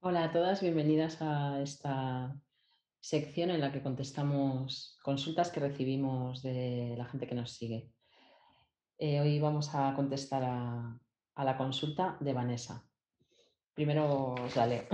Hola a todas, bienvenidas a esta sección en la que contestamos consultas que recibimos de la gente que nos sigue. Eh, hoy vamos a contestar a, la consulta de Vanessa. Primero os la leo.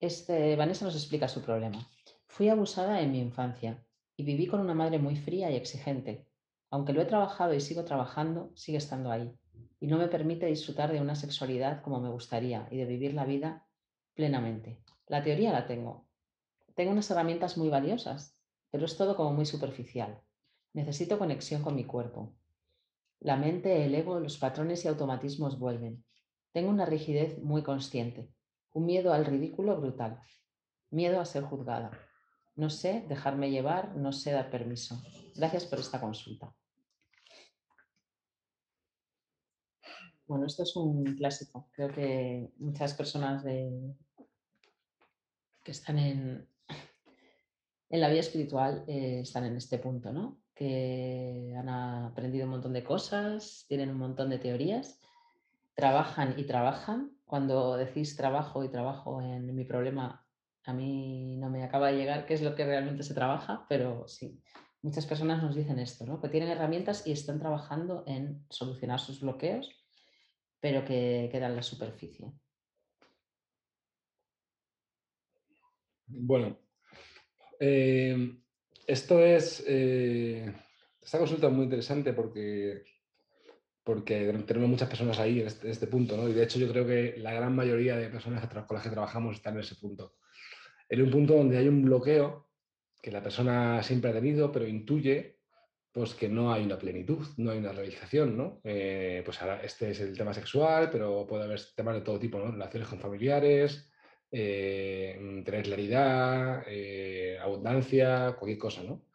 Este, Vanessa nos explica su problema. Fui abusada en mi infancia y viví con una madre muy fría y exigente. Aunque lo he trabajado y sigo trabajando, sigue estando ahí y no me permite disfrutar de una sexualidad como me gustaría y de vivir la vida plenamente. La teoría la tengo. Tengo unas herramientas muy valiosas, pero es todo como muy superficial. Necesito conexión con mi cuerpo. La mente, el ego, los patrones y automatismos vuelven. Tengo una rigidez muy consciente, un miedo al ridículo brutal, miedo a ser juzgada. No sé dejarme llevar, no sé dar permiso. Gracias por esta consulta. Bueno, esto es un clásico. Creo que muchas personas que están en, en la vida espiritual eh, están en este punto, ¿no? Que han aprendido un montón de cosas, tienen un montón de teorías, trabajan y trabajan. Cuando decís trabajo y trabajo en mi problema, a mí no me acaba de llegar qué es lo que realmente se trabaja, pero sí, muchas personas nos dicen esto, ¿no? Que tienen herramientas y están trabajando en solucionar sus bloqueos pero que queda en la superficie. Bueno, em, esto es, eh, esta consulta es muy interesante porque, porque tenemos muchas personas ahí en este, este, punto, ¿no? Y de hecho yo creo que la gran mayoría de personas con las que trabajamos están en ese punto. En un punto donde hay un bloqueo que la persona siempre ha tenido, pero intuye pues que no hay una plenitud, no hay una realización, ¿no? Eh, pues ahora este es el tema sexual, pero puede haber temas de todo tipo. Relaciones con familiares, eh, tener claridad, eh, abundancia, cualquier cosa, ¿no?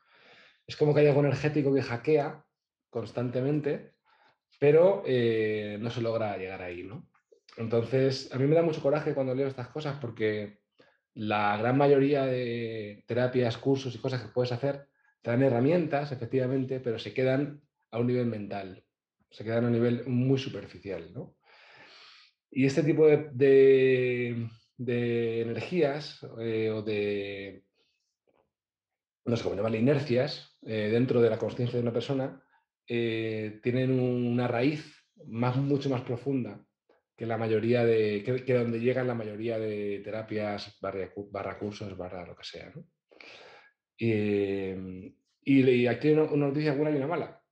Es como que hay algo energético que hackea constantemente, pero no se logra llegar ahí, ¿no? Entonces, a mí me da mucho coraje cuando leo estas cosas porque la gran mayoría de terapias, cursos y cosas que puedes hacer te dan herramientas, efectivamente, pero se quedan a un nivel mental, se quedan a un nivel muy superficial. ¿no? Y este tipo de, energías eh, o de, no sé cómo llamarle, inercias eh, dentro de la conciencia de una persona, eh, tienen una raíz más, mucho más profunda que la mayoría de, que, donde llegan la mayoría de terapias, barra, barra cursos, barra lo que sea. ¿no? Eh, y, aquí hay una, noticia buena y una mala.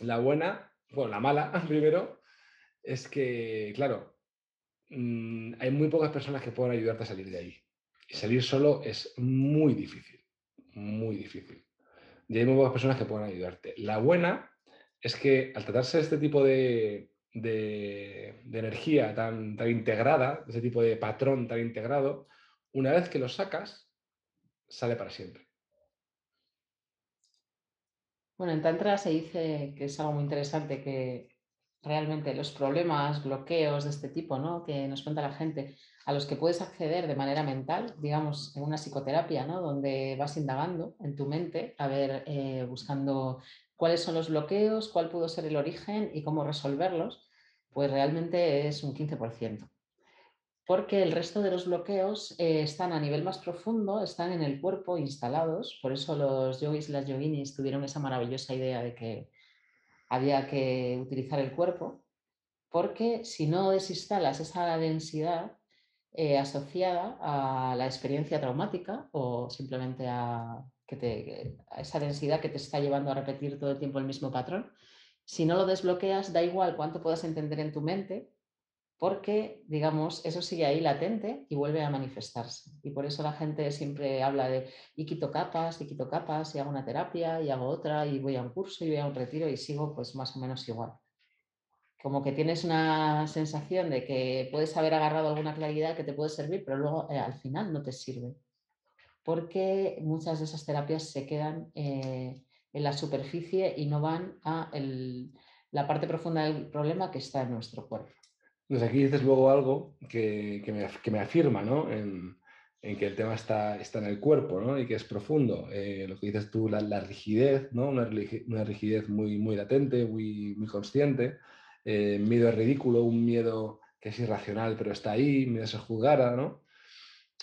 La buena, bueno, la mala primero, es que, claro, mm, hay muy pocas personas que puedan ayudarte a salir de ahí. Y salir solo es muy difícil, muy difícil. Y hay muy pocas personas que puedan ayudarte. La buena es que al tratarse de este tipo de, de, de energía tan, tan integrada, de ese tipo de patrón tan integrado, una vez que lo sacas, sale para siempre. Bueno, en Tantra se dice que es algo muy interesante que realmente los problemas, bloqueos de este tipo, ¿no? que nos cuenta la gente, a los que puedes acceder de manera mental, digamos, en una psicoterapia, ¿no? donde vas indagando en tu mente, a ver, eh, buscando cuáles son los bloqueos, cuál pudo ser el origen y cómo resolverlos, pues realmente es un 15% porque el resto de los bloqueos eh, están a nivel más profundo, están en el cuerpo instalados, por eso los yogis y las yoginis tuvieron esa maravillosa idea de que había que utilizar el cuerpo, porque si no desinstalas esa densidad eh, asociada a la experiencia traumática o simplemente a, a esa densidad que te está llevando a repetir todo el tiempo el mismo patrón, si no lo desbloqueas, da igual cuánto puedas entender en tu mente, porque, digamos, eso sigue ahí latente y vuelve a manifestarse. Y por eso la gente siempre habla de, y quito capas, y quito capas, y hago una terapia, y hago otra, y voy a un curso, y voy a un retiro, y sigo pues más o menos igual. Como que tienes una sensación de que puedes haber agarrado alguna claridad que te puede servir, pero luego eh, al final no te sirve. Porque muchas de esas terapias se quedan eh, en la superficie y no van a la parte profunda del problema que está en nuestro cuerpo. Pues aquí dices luego algo que, me, afirma ¿no? en, que el tema está, está en el cuerpo ¿no? y que es profundo. Eh, lo que dices tú, la, rigidez, ¿no? una, rigidez muy, muy latente, muy, muy consciente, eh, miedo ridículo, un miedo que es irracional, pero está ahí, me se juzgara, ¿no?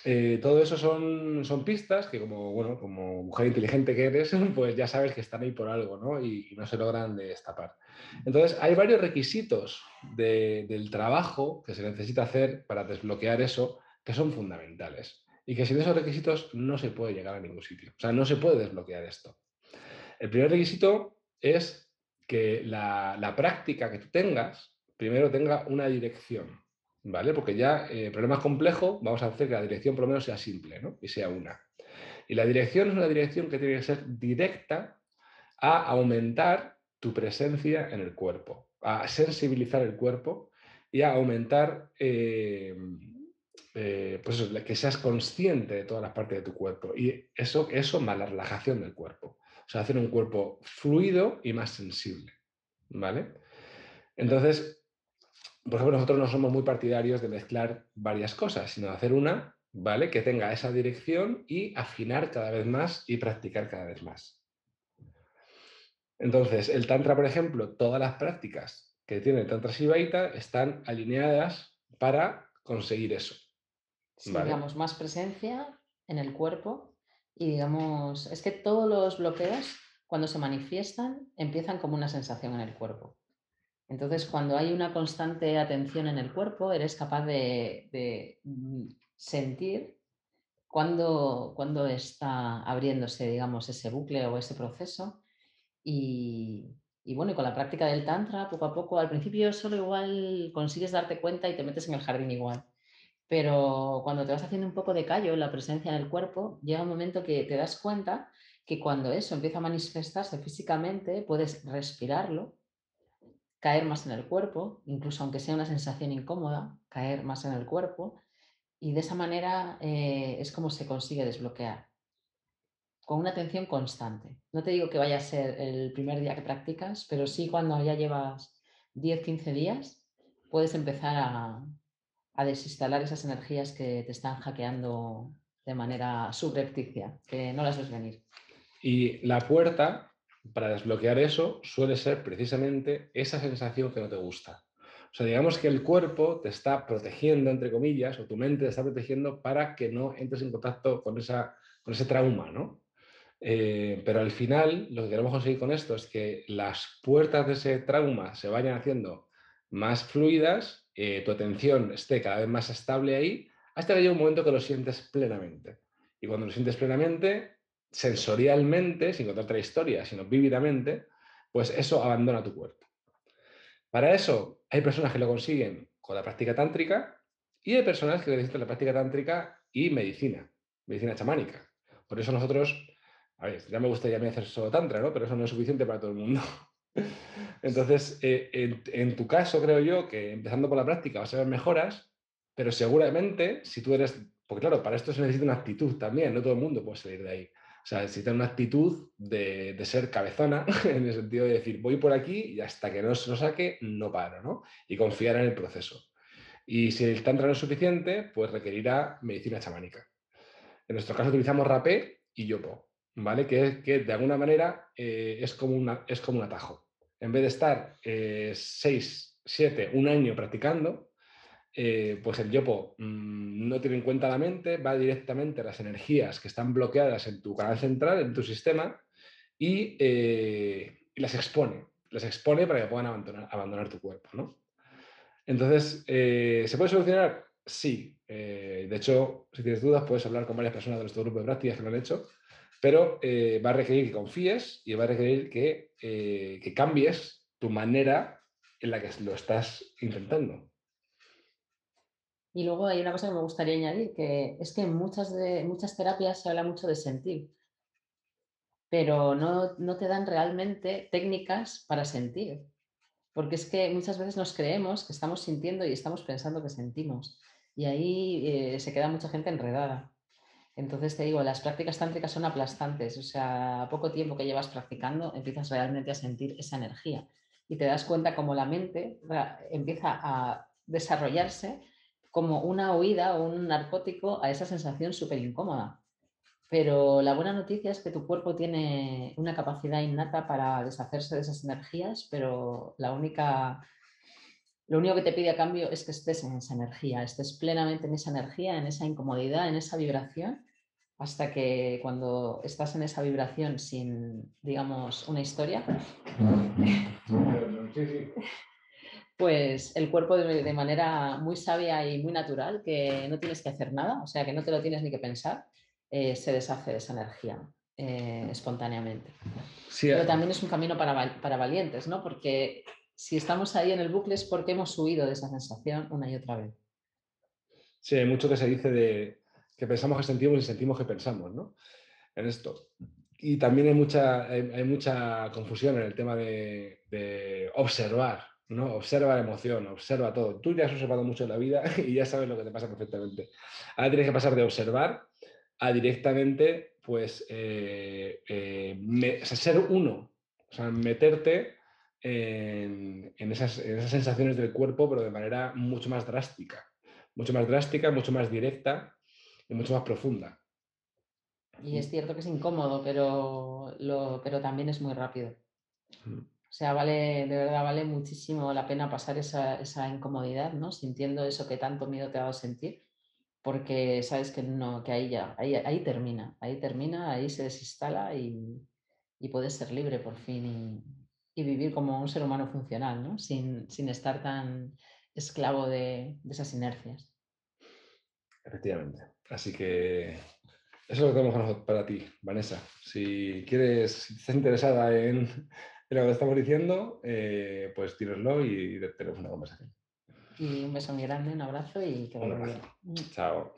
Eh, todo eso son, pistas que como mujer inteligente que eres, pues ya sabes que están ahí por algo, ¿no? Y, no se logran destapar. Entonces, hay varios requisitos del trabajo que se necesita hacer para desbloquear eso que son fundamentales y que sin esos requisitos no se puede llegar a ningún sitio. O sea, no se puede desbloquear esto. El primer requisito es que la, la práctica que tú tengas primero tenga una dirección. ¿Vale? Porque ya eh, problema es complejo, vamos a hacer que la dirección por lo menos sea simple, ¿no? Y sea una. Y la dirección es una dirección que tiene que ser directa a aumentar tu presencia en el cuerpo, a sensibilizar el cuerpo y a aumentar, eh, eh, pues que seas consciente de todas las partes de tu cuerpo. Y eso, eso más la relajación del cuerpo. O sea, hacer un cuerpo fluido y más sensible, ¿vale? Entonces, por ejemplo, nosotros no somos muy partidarios de mezclar varias cosas, sino de hacer una, ¿vale? Que tenga esa dirección y afinar cada vez más y practicar cada vez más. Entonces, el Tantra, por ejemplo, todas las prácticas que tiene el Tantra Shivaita están alineadas para conseguir eso. digamos, más presencia en el cuerpo y digamos, es que todos los bloqueos, cuando se manifiestan, empiezan como una sensación en el cuerpo. Entonces, cuando hay una constante atención en el cuerpo, eres capaz de, mm, sentir cuándo, está abriéndose, digamos, ese bucle o ese proceso. Y, bueno, y con la práctica del Tantra, poco a poco, al principio solo igual consigues darte cuenta y te metes en el jardín igual. Pero cuando te vas haciendo un poco de callo en la presencia en el cuerpo, llega un momento que te das cuenta que cuando eso empieza a manifestarse físicamente, puedes respirarlo caer más en el cuerpo, incluso aunque sea una sensación incómoda, caer más en el cuerpo. Y de esa manera eh, es como se consigue desbloquear, con una atención constante. No te digo que vaya a ser el primer día que practicas, pero sí cuando ya llevas 10, 15 días, puedes empezar a, a desinstalar esas energías que te están hackeando de manera subrepticia, que no las ves venir. Y la puerta para desbloquear eso suele ser precisamente esa sensación que no te gusta. O sea, digamos que el cuerpo te está protegiendo, entre comillas, o tu mente te está protegiendo para que no entres en contacto con, esa, con ese trauma, ¿no? Eh, pero al final, lo que queremos conseguir con esto es que las puertas de ese trauma se vayan haciendo más fluidas, eh, tu atención esté cada vez más estable ahí, hasta que llegue un momento que lo sientes plenamente. Y cuando lo sientes plenamente, sensorialmente, sin contar otra historia, sino vívidamente, pues eso abandona tu cuerpo. Para eso hay personas que lo consiguen con la práctica tántrica y hay personas que necesitan la práctica tántrica y medicina, medicina chamánica. Por eso nosotros, a ver, ya me gustaría hacer solo tantra, ¿no? Pero eso no es suficiente para todo el mundo. Entonces, eh, en, en, tu caso, creo yo que empezando por la práctica vas a ver mejoras, pero seguramente si tú eres, porque claro, para esto se necesita una actitud también, no todo el mundo puede salir de ahí. O sea, necesita una actitud de, ser cabezona, en el sentido de decir, voy por aquí y hasta que no se lo saque, no paro, ¿no? Y confiar en el proceso. Y si el tantra no es suficiente, pues requerirá medicina chamánica. En nuestro caso utilizamos rapé y yopo, ¿vale? Que, que de alguna manera eh, es, como una, es como un atajo. En vez de estar eh, seis, siete, un año practicando, eh, pues el yopo mm, no tiene en cuenta la mente, va directamente a las energías que están bloqueadas en tu canal central, en tu sistema, y, eh, las expone. Las expone para que puedan abandonar, tu cuerpo. ¿no? Entonces, eh, ¿se puede solucionar? Sí. de hecho, si tienes dudas, puedes hablar con varias personas de nuestro grupo de prácticas que lo han hecho, pero va a requerir que confíes y va a requerir que, que cambies tu manera en la que lo estás intentando. Y luego hay una cosa que me gustaría añadir, que es que en muchas, de, muchas terapias se habla mucho de sentir, pero no, te dan realmente técnicas para sentir. Porque es que muchas veces nos creemos que estamos sintiendo y estamos pensando que sentimos. Y ahí eh, se queda mucha gente enredada. Entonces te digo, las prácticas tántricas son aplastantes. O sea, a poco tiempo que llevas practicando, empiezas realmente a sentir esa energía. Y te das cuenta como la mente empieza a desarrollarse como una huida o un narcótico a esa sensación súper incómoda. Pero la buena noticia es que tu cuerpo tiene una capacidad innata para deshacerse de esas energías, pero la única lo único que te pide a cambio es que estés en esa energía, estés plenamente en esa energía, en esa incomodidad, en esa vibración, hasta que cuando estás en esa vibración sin, digamos, una historia, pues el cuerpo de, manera muy sabia y muy natural, que no tienes que hacer nada, o sea, que no te lo tienes ni que pensar, eh, se deshace de esa energía eh, espontáneamente. Pero eh. también es un camino para, para valientes, ¿no? Porque si estamos ahí en el bucle es porque hemos huido de esa sensación una y otra vez. Sí, hay mucho que se dice de que pensamos que sentimos y sentimos que pensamos, ¿no? En esto. Y también hay mucha, hay, mucha confusión en el tema de, de, observar, ¿no? Observa la emoción, observa todo. Tú ya has observado mucho en la vida y ya sabes lo que te pasa perfectamente. Ahora tienes que pasar de observar a directamente, pues, eh, eh, ser uno, o sea, meterte en, esas, sensaciones del cuerpo, pero de manera mucho más drástica. Mucho más drástica, mucho más directa y mucho más profunda. Y es cierto que es incómodo, pero, pero también es muy rápido. Mm. Sea, vale, de verdad vale muchísimo la pena pasar esa, incomodidad, ¿no? Sintiendo eso que tanto miedo te ha dado sentir, porque sabes que no, que ahí ya, ahí, ahí termina, ahí termina, ahí se desinstala y, y puedes ser libre por fin y, y vivir como un ser humano funcional, ¿no? sin, estar tan esclavo de, esas inercias. Efectivamente. Así que eso es lo que tenemos para ti, Vanessa. Si quieres, si estás interesada en, lo que estamos diciendo, eh, pues tíreslo y tenemos una conversación. Y un beso muy grande, un abrazo y que Un abrazo. Chao.